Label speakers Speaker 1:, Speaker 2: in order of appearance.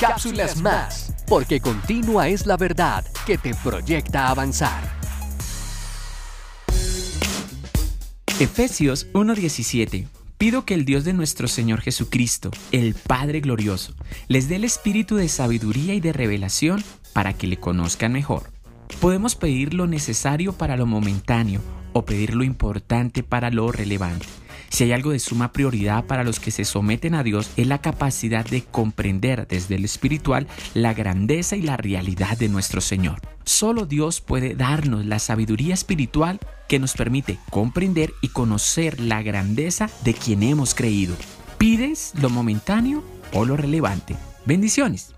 Speaker 1: cápsulas más, porque continua es la verdad que te proyecta avanzar.
Speaker 2: Efesios 1:17 Pido que el Dios de nuestro Señor Jesucristo, el Padre Glorioso, les dé el espíritu de sabiduría y de revelación para que le conozcan mejor. Podemos pedir lo necesario para lo momentáneo o pedir lo importante para lo relevante. Si hay algo de suma prioridad para los que se someten a Dios es la capacidad de comprender desde el espiritual la grandeza y la realidad de nuestro Señor. Solo Dios puede darnos la sabiduría espiritual que nos permite comprender y conocer la grandeza de quien hemos creído. ¿Pides lo momentáneo o lo relevante? Bendiciones.